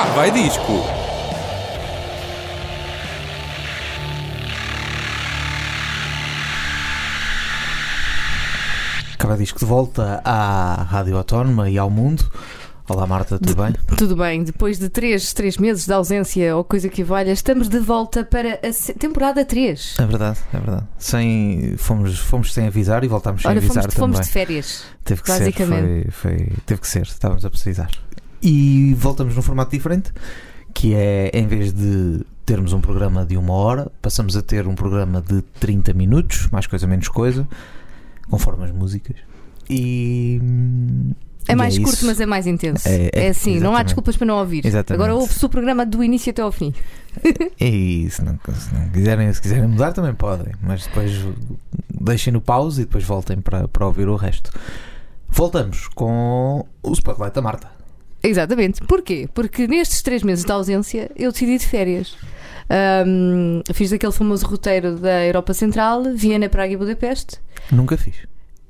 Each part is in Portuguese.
Cá vai disco. Cada disco de volta à Rádio Autónoma e ao mundo. Olá Marta, tudo bem? Tudo bem, depois de 3, três meses de ausência ou coisa que valha, estamos de volta para a temporada 3. É verdade, é verdade. Sem, fomos, fomos sem avisar e voltámos sem Olha, avisar fomos, fomos também. de férias. Teve que basicamente. ser, foi, foi- teve que ser, estávamos a precisar. E voltamos num formato diferente, que é em vez de termos um programa de uma hora, passamos a ter um programa de 30 minutos, mais coisa menos coisa, conforme as músicas. E É mais isso. curto, mas é mais intenso. É- é, assim, não há desculpas para não ouvir. Exatamente. Agora ouve-se o programa do início até ao fim. E se não, se não quiserem, se quiserem mudar também podem, mas depois deixem no pause e depois voltem para, para ouvir o resto. Voltamos com o Spotlight da Marta. Exatamente. Porquê? Porque nestes três meses de ausência eu decidi de férias. Ahm, fiz aquele famoso roteiro da Europa Central, Viena, Praga e Budapeste. Nunca fiz.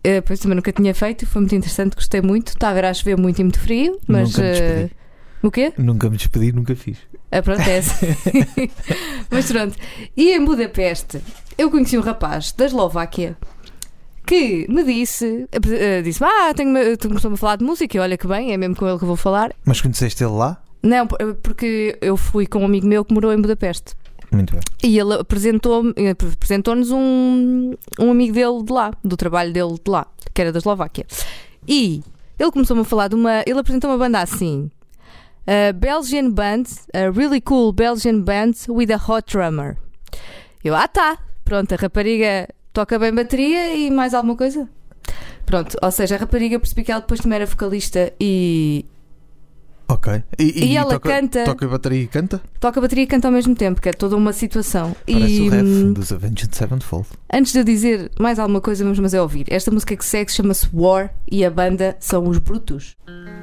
Uh, pois também nunca tinha feito, foi muito interessante, gostei muito. Estava a ver a chover muito e muito frio, mas. Nunca me despedi. uh, o quê? Nunca me despedi, nunca fiz. Ah, pronto, é mas pronto. E em Budapeste, eu conheci um rapaz da Eslováquia que me disse: uh, disse Ah, tenho, tu começou-me a falar de música, e olha que bem, é mesmo com ele que eu vou falar. Mas conheceste ele lá? Não, por- porque eu fui com um amigo meu que morou em Budapeste. Muito bem. E ele apresentou- apresentou-nos um, um amigo dele de lá, do trabalho dele de lá, que era da Eslováquia. E ele começou-me a falar de uma. Ele apresentou uma banda assim: a Belgian Band, a really cool Belgian Band with a hot drummer. Eu, ah tá, pronto, a rapariga toca bem bateria e mais alguma coisa? Pronto, ou seja, a rapariga percebi que ela depois também era vocalista e Ok. E ela toca, canta- Toca bateria e canta? toca bateria e canta ao mesmo tempo, que é toda uma situação. Parece e o ref hum, dos Avenged Sevenfold. Antes de eu dizer mais alguma coisa, vamos mas é ouvir. Esta música que segue chama-se War e a banda são os Brutos. Our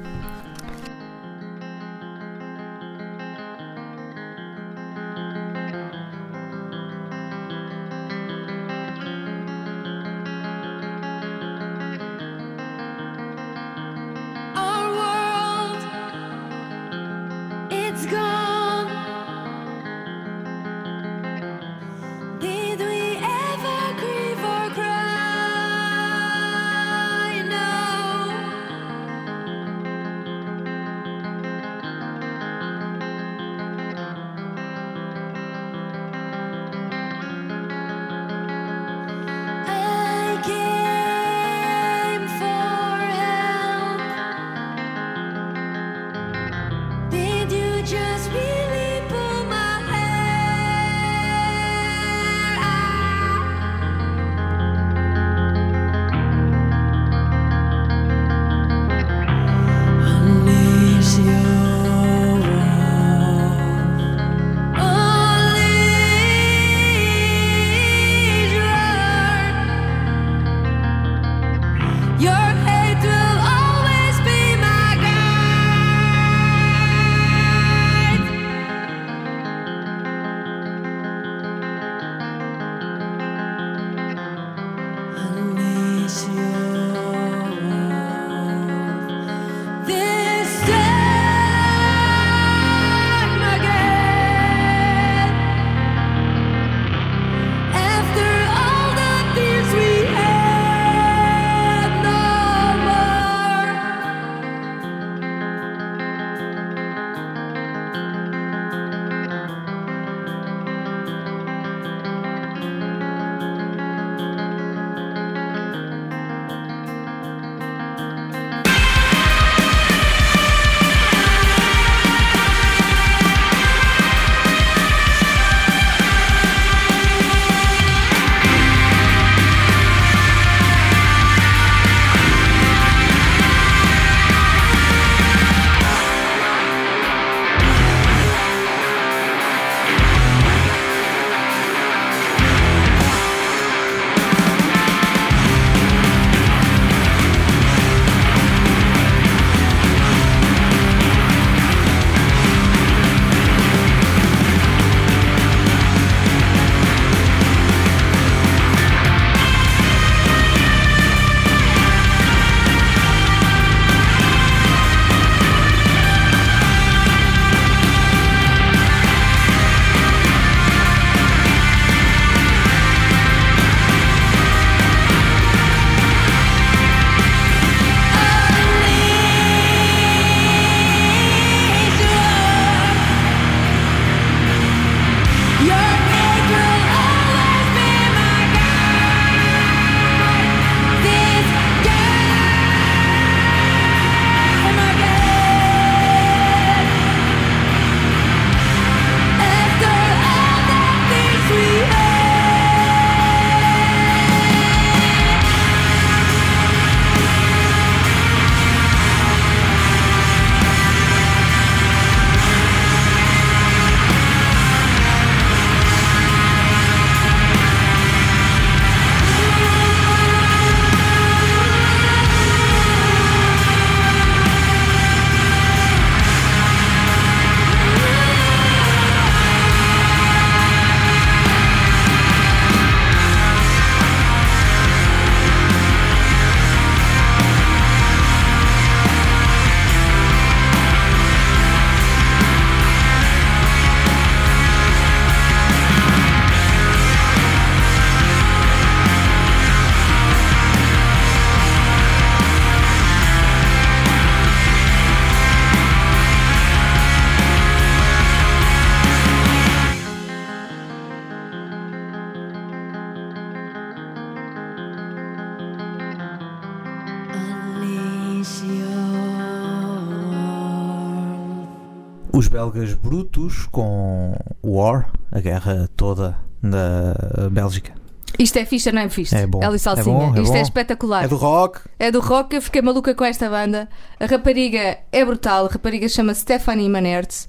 belgas brutos com War, a guerra toda da Bélgica. Isto é ficha, não é fixe? É bom. Salsinha. É bom, é Isto é bom. espetacular. É do rock. É do rock, eu fiquei maluca com esta banda. A rapariga é brutal, a rapariga chama Stephanie Manertz,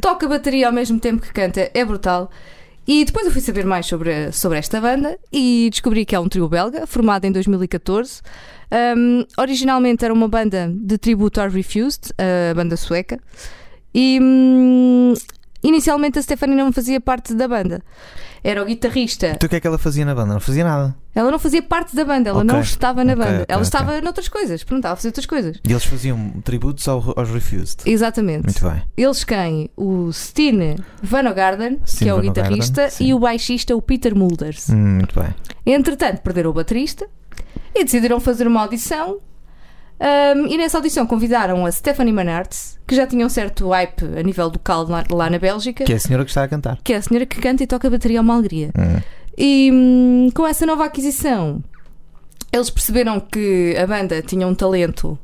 toca bateria ao mesmo tempo que canta, é brutal. E depois eu fui saber mais sobre, sobre esta banda e descobri que é um trio belga, formado em 2014. Um, originalmente era uma banda de tributo ao Refused, a banda sueca. E hum, inicialmente a Stephanie não fazia parte da banda. Era o guitarrista Então o que é que ela fazia na banda? Não fazia nada. ela não fazia parte da banda, ela Ok. não estava na banda. ok, ela estava noutras coisas, pronto, estava a fazer outras coisas. E eles faziam tributos ao- aos Refused. Exatamente. Muito bem. Eles quem? O Stine Vanogarden, que Stine é o Van Ogarden, guitarrista, e o baixista, o Peter Mulders. Hum, muito bem. Entretanto, perderam o baterista e decidiram fazer uma audição. Um, e nessa audição convidaram a Stephanie Manartz, que já tinha um certo hype a nível local lá, lá na Bélgica, Que é a senhora que está a cantar. que é a senhora que canta e toca bateria a uma alegria. Hum. E hum, com essa nova aquisição, eles perceberam que a banda tinha um talento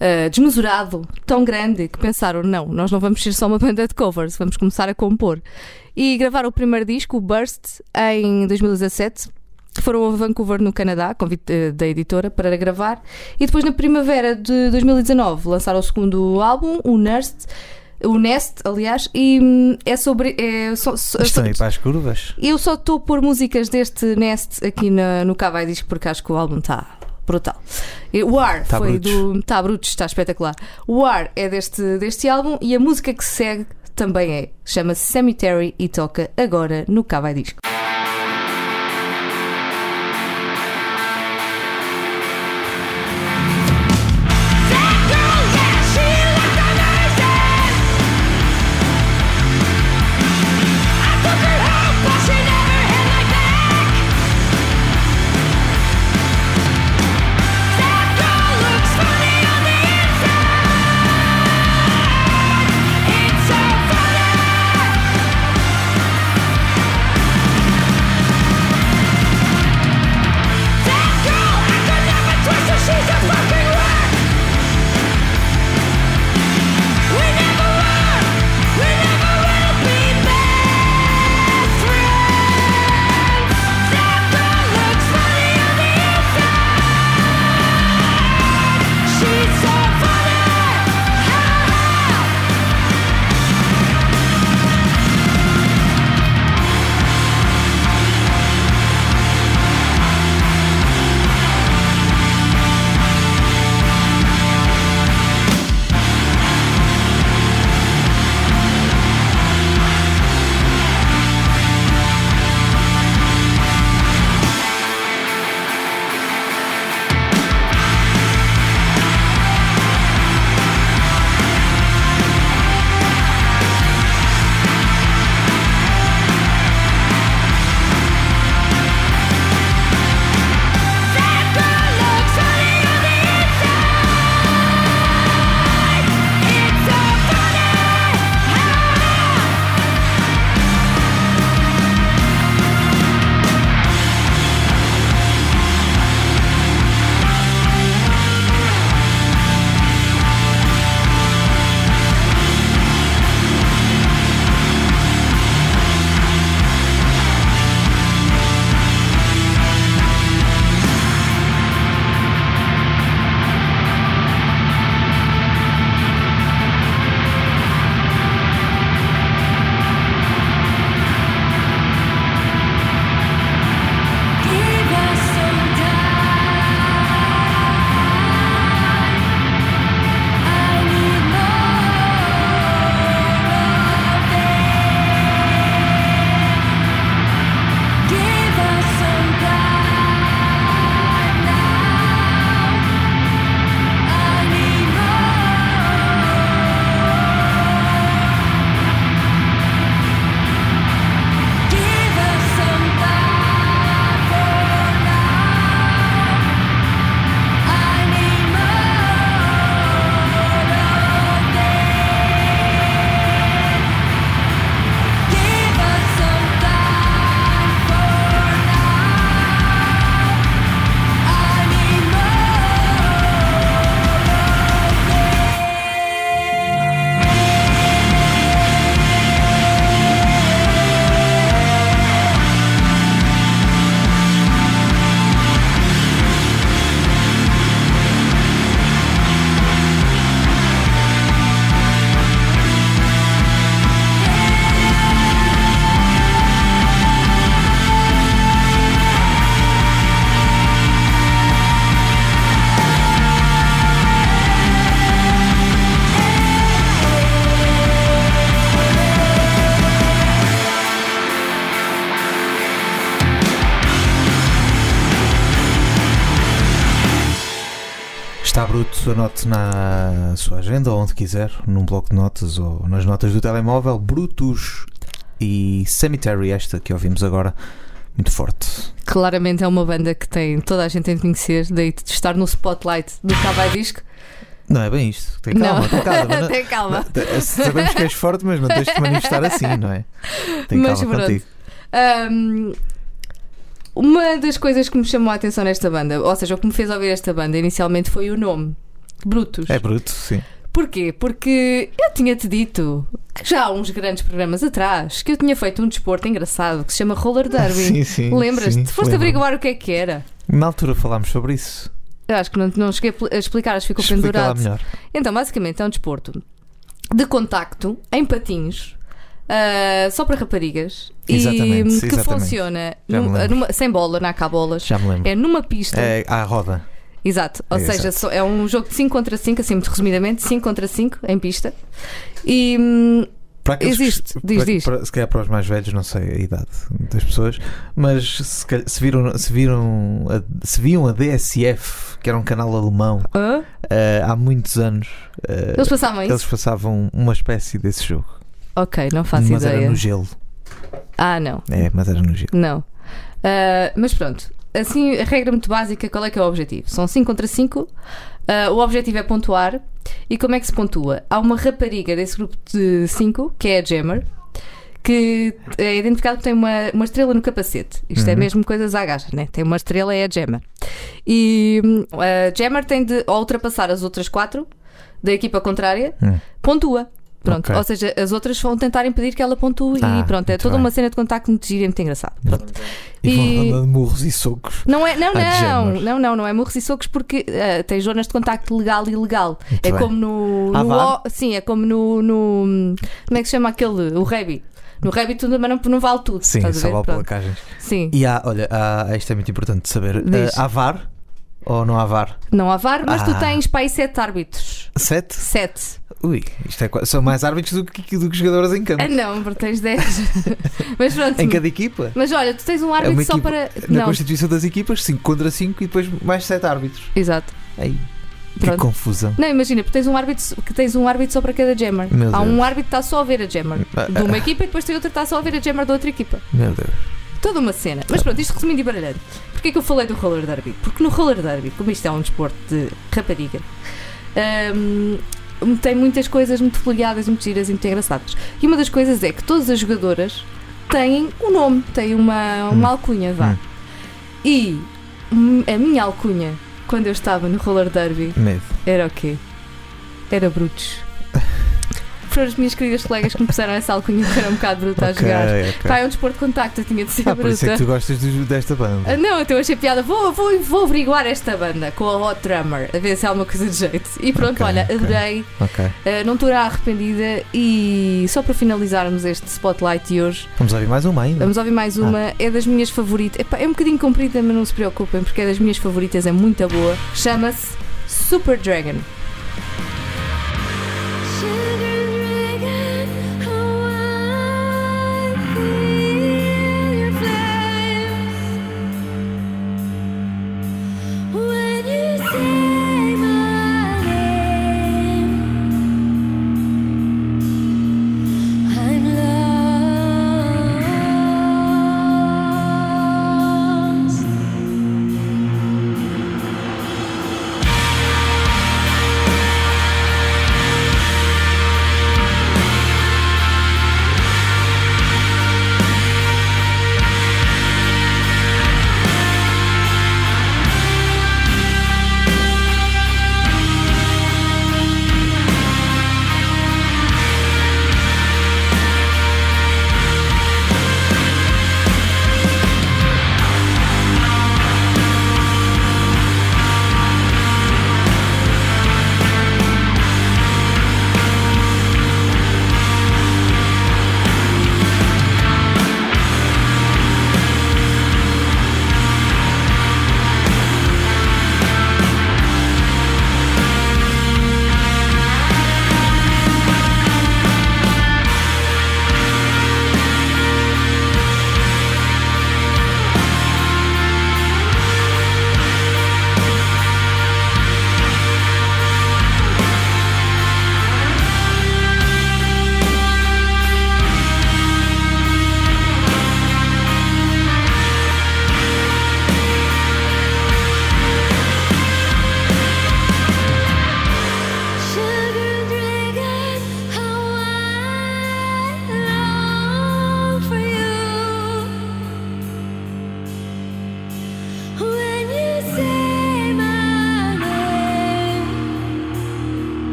ah, desmesurado, tão grande, que pensaram: não, nós não vamos ser só uma banda de covers, vamos começar a compor. E gravaram o primeiro disco, o Burst, em 2017. Foram a Vancouver, no Canadá, convite eh, da editora, para gravar. E depois, na primavera de 2019, lançaram o segundo álbum, o Nest. O Nest, aliás, e hum, é sobre. É, so- so- Estão aí para as curvas. eu só estou a pôr músicas deste Nest aqui na, no Cavai Disco porque acho que o álbum está brutal. O War Tá foi brutos. do. Está brutos, está espetacular. O War é deste, deste álbum e a música que se segue também é. Chama-se Cemetery e toca agora no Cavai Disco. Bruto, anote na sua agenda ou onde quiser, num bloco de notas ou nas notas do telemóvel. Brutus e Cemetery, esta que ouvimos agora, muito forte. Claramente é uma banda que tem toda a gente tem de conhecer, daí de estar no spotlight do Cava Disco. Não é bem isto. Tem calma, não, tem calma. não- tem calma. não- Sabemos que és forte, mas não tens de manifestar assim, não é? Tem Mas calma pronto. contigo. Um, uma das coisas que me chamou a atenção nesta banda, ou seja, o que me fez ouvir esta banda inicialmente foi o nome. Brutus. É bruto, sim. Porquê? Porque eu tinha-te dito já há uns grandes programas atrás que eu tinha feito um desporto engraçado que se chama roller derby. Sim, sim. Lembras-te? Foste averiguar o que é que era. Na altura falámos sobre isso. Eu acho que não, não cheguei a pl- a explicar, acho que ficou Explica pendurado. melhor. Então, basicamente, é um desporto de contacto em patins. ah, só para raparigas Exatamente, e que exatamente. funciona me numa- sem bola, não há cá bolas. Já me lembro. É numa pista. É à roda. Exato. Ou É, seja, exato. é um jogo de 5 contra 5, assim muito resumidamente, 5 contra 5 em pista. E Para aqueles que- Existe, diz, para- diz. para- se calhar para os mais velhos, não sei a idade das pessoas, mas se, calhar- se viram, se, viram a, se viam a DSF, que era um canal alemão, hã? eh, há muitos anos, eh, eles passavam isso? eles passavam uma espécie desse jogo. Ok, não faço mas era ideia. no gelo. Ah, não. É, mas era no gelo. Não. Ah, mas pronto, assim, a regra muito básica, qual é que é o objetivo? São 5 contra 5. o objetivo é pontuar. E como é que se pontua? Há uma rapariga desse grupo de 5, que é a Jammer, que é identificado que tem uma, uma estrela no capacete. Isto é Uhum. mesmo coisas à gaja, né? Tem uma estrela, é a Jammer. E hum, a Jammer tem de ao ultrapassar as outras quatro da equipa contrária, Hum. pontua. Pronto, Ok. ou seja, as outras vão tentar impedir que ela pontue Ah, e pronto, é toda bem. uma cena de contacto muito gira e muito engraçado. Pronto. E, vão E- dando murros e socos. Não é, não, não, não, não, não é murros e socos porque eh, tem zonas de contacto legal e ilegal. Muito é bem. como no, Ah, no o- sim, é como no, no- como é que se chama aquele, o Rabbit. No Rabbit tudo, mas não, não vale tudo. Sim, só vale placagens. Sim, E há, olha, há, isto é muito importante de saber. Eh, há VAR ou não há VAR? não há VAR, mas tu Ah. tens para aí sete árbitros. Sete? Sete. Ui, isto é, são mais árbitros do que, do que jogadores em campo. Ah, não, porque tens dez. mas pronto. Em cada equipa. Mas olha, tu tens um É árbitro uma só equipa- para. Na Não, constituição das equipas, 5 contra 5 e depois mais 7 árbitros. exato. Que Pronto. confusão. Não, imagina, porque tens um árbitro que tens um árbitro só para cada jammer. Meu Há um Deus. árbitro que está só a ver a jammer Ah, de uma equipa e depois tem outro que está só a ver a jammer da outra equipa. Meu Deus. Toda uma cena. Mas pronto, isto resumindo e baralhando. Porquê que eu falei do roller derby? Porque no roller derby, como isto é um desporto de rapariga, hum, tem muitas coisas muito folheadas, muito giras e muito engraçadas. E uma das coisas é que todas as jogadoras têm um nome, têm uma, uma Hum. alcunha, vá. Hum. E a minha alcunha, quando eu estava no roller derby, Medo. era o quê? Era Brutos. Foram as minhas queridas colegas que me puseram essa alcunha que era um bocado bruta a jogar. ok. Pá, é um desporto de contacto, eu tinha de ser Ah, por isso é bruta. que tu gostas dos- desta banda. Ah, não, então eu achei piada. Vou, vou, vou averiguar esta banda com a Hot Drummer, a ver se há alguma coisa de jeito. E pronto, Ok, olha, ok. adorei. Ok. Ah, não estou arrependida. E só para finalizarmos este spotlight de hoje, Vamos ouvir mais uma ainda. vamos ouvir mais uma. É das minhas favoritas. Epá, é um bocadinho comprida, mas não se preocupem, porque é das minhas favoritas, é muito boa. Chama-se Super Dragon. Sugar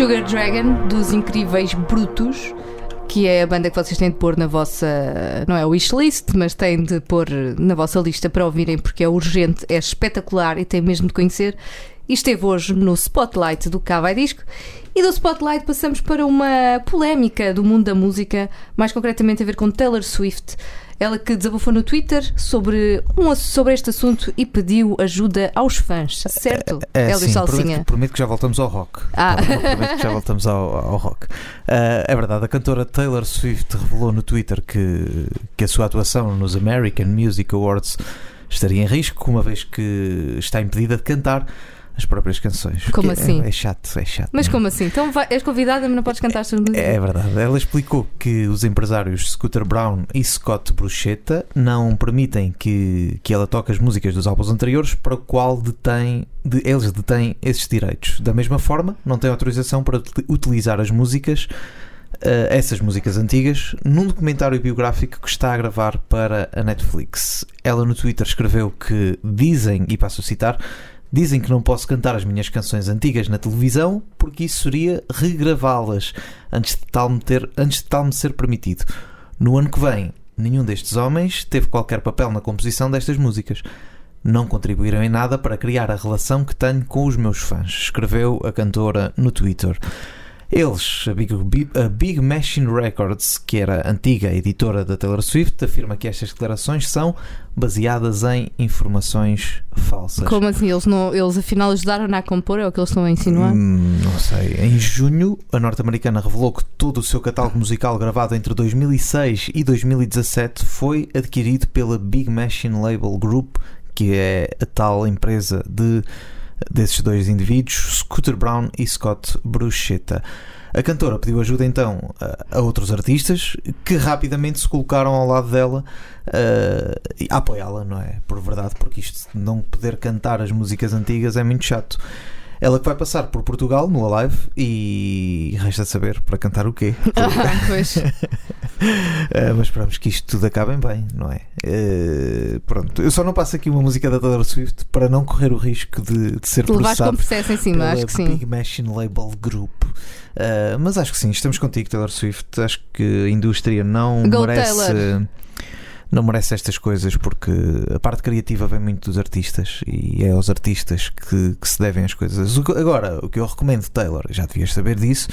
Sugar Dragon, dos incríveis Brutos, que é a banda que vocês têm de pôr na vossa. Não é wishlist, mas têm de pôr na vossa lista para ouvirem, porque é urgente, é espetacular e tem mesmo de conhecer. E esteve hoje no Spotlight do Cá Vai Disco. E do Spotlight passamos para uma polémica do mundo da música, mais concretamente a ver com Taylor Swift. Ela que desabafou no Twitter sobre, um, sobre este assunto e pediu ajuda aos fãs, certo? É, Hélio sim, prometo, Salsinha. que- prometo que já voltamos ao rock. Ah. Prometo que já voltamos ao, ao rock. Ah, é verdade, a cantora Taylor Swift revelou no Twitter que, que a sua atuação nos American Music Awards estaria em risco, uma vez que está impedida de cantar as próprias canções. Como é- assim? É, chato, é chato. Mas é? como assim? Então vai- és convidada, mas não podes cantar as tuas músicas? É verdade. Ela explicou que os empresários Scooter Brown e Scott Bruschetta não permitem que, que ela toque as músicas dos álbuns anteriores para o qual detém, de- eles detêm esses direitos. Da mesma forma, não têm autorização para uti- utilizar as músicas, eh, essas músicas antigas, num documentário biográfico que está a gravar para a Netflix. Ela no Twitter escreveu que dizem, e passo a citar, Dizem que não posso cantar as minhas canções antigas na televisão porque isso seria regravá-las antes de, tal me ter, antes de tal me ser permitido. No ano que vem, nenhum destes homens teve qualquer papel na composição destas músicas. Não contribuíram em nada para criar a relação que tenho com os meus fãs, escreveu a cantora no Twitter. Eles, a Big, a Big Machine Records, que era a antiga editora da Taylor Swift, afirma que estas declarações são baseadas em informações falsas. Como assim? Eles, não, eles afinal ajudaram-na a compor? É o que eles estão a insinuar? Hum, não sei. Em junho, a norte-americana revelou que todo o seu catálogo musical gravado entre 2006 e 2017 foi adquirido pela Big Machine Label Group, que é a tal empresa de desses dois indivíduos, Scooter Brown e Scott Bruschetta. A cantora pediu ajuda então a, outros artistas que rapidamente se colocaram ao lado dela uh, a apoiá-la, não é? Por verdade, porque isto de não poder cantar as músicas antigas é muito chato. Ela que vai passar por Portugal no Alive e resta saber para cantar o quê. pois. Uh, mas esperamos que isto tudo acabe bem, não é? Uh, pronto, eu só não passo aqui uma música da Taylor Swift para não correr o risco de, de ser levaste com processado processo em cima, acho que sim. Big Machine Label Group. Uh, mas acho que sim, estamos contigo, Taylor Swift. Acho que a indústria não Go, merece. Taylor. Não merece estas coisas porque a parte criativa vem muito dos artistas e é aos artistas que, que se devem as coisas. Agora, o que eu recomendo, Taylor, já devias saber disso,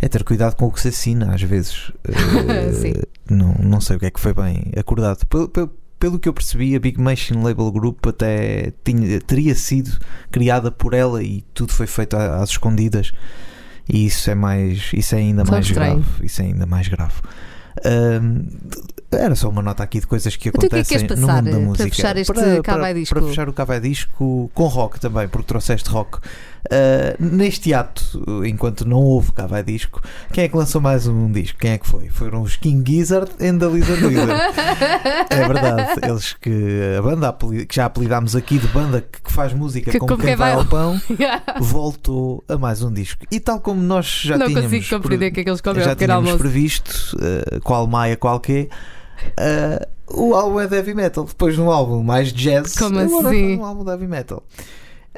é ter cuidado com o que se assina às vezes. Uh, Sim. não, não sei o que é que foi bem acordado. Pelo, pelo, pelo que eu percebi, a Big Machine Label Group até tinha, teria sido criada por ela e tudo foi feito às escondidas. E isso é mais, isso é ainda Só mais estranho. grave. Isso é ainda mais grave. Era só uma nota aqui de coisas que Então o que é que acontecem no mundo da eh, para música. fechar este para, para- Disco? para fechar o Cavai Disco com rock também, porque trouxeste rock. Ah, neste ato, enquanto não houve Cavai Disco, quem é que lançou mais um disco? Quem é que foi? Foram os King Gizzard and the Lizard Wizard. É verdade, eles que a banda que já apelidámos aqui de banda que que faz música Que como, como quem quem vai ao pão, voltou a mais um disco. E tal como nós já não tínhamos consigo compreender que é que eles comem já tínhamos almoço. previsto, uh, qual Maia, qual quê, uh, o álbum é heavy metal. Depois num álbum mais jazz, Como assim? um álbum de heavy metal.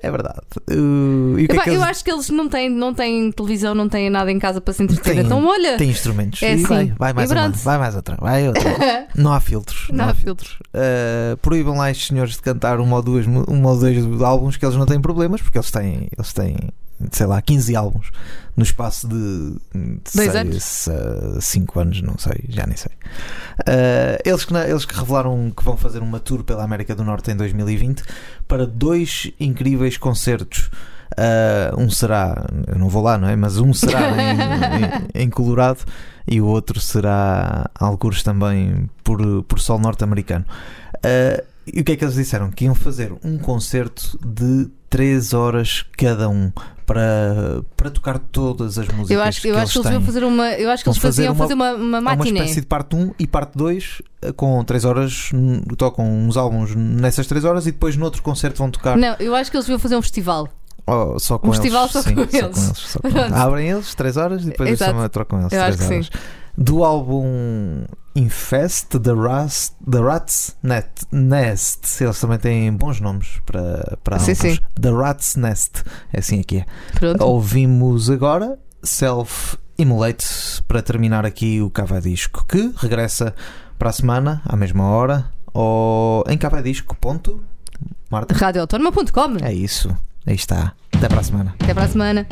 É verdade. Uh, e o que é que eu eles acho que eles não têm, não têm televisão, não têm nada em casa para se entreter. Têm- Então, olha, têm instrumentos? É assim. vai, vai mais uma, vai mais outra, vai outra. Não há filtros. não há filtros. Uh, proíbam lá estes senhores de cantar uma ou duas, uma ou dois álbuns que eles não têm problemas, porque eles têm, eles têm sei lá, 15 álbuns no espaço de Dois anos? 5 anos, não sei, já nem sei. Uh, eles, que, eles que revelaram que vão fazer uma tour pela América do Norte em 2020 para dois incríveis concertos. Uh, um será, eu não vou lá, não é? Mas um será em, em- em Colorado e o outro será alguns também por, por sol norte-americano. Uh, e o que é que eles disseram? Que iam fazer um concerto de 3 horas cada um para, para tocar todas as músicas. Eu acho, eu que acho que eles iam fazer uma. Eu acho que eles faziam fazer uma, uma uma matiné. espécie de parte 1 e parte 2 eh, com 3 horas, tocam uns álbuns nessas 3 horas e depois no outro concerto vão tocar Não, eu acho que eles iam fazer um festival. oh, só com um eles. festival só Sim, com só eles. só com Pronto. Abrem eles 3 horas e depois eles Exato. trocam eles Eu 3 acho que horas. Do álbum Infest, The, Rust, The Rat's Net, Nest, eles também têm bons nomes para, para Sim, sim. The Rat's Nest, é assim aqui é. Pronto. Ouvimos agora Self Immolate para terminar aqui o Cava Disco, que regressa para a semana, à mesma hora, ou em cavadisco. Ponto. Marta? Radioautónoma.com. É isso. Aí está. Até para a semana. Até para a semana.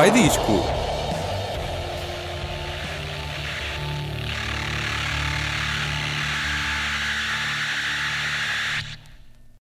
Vai disco.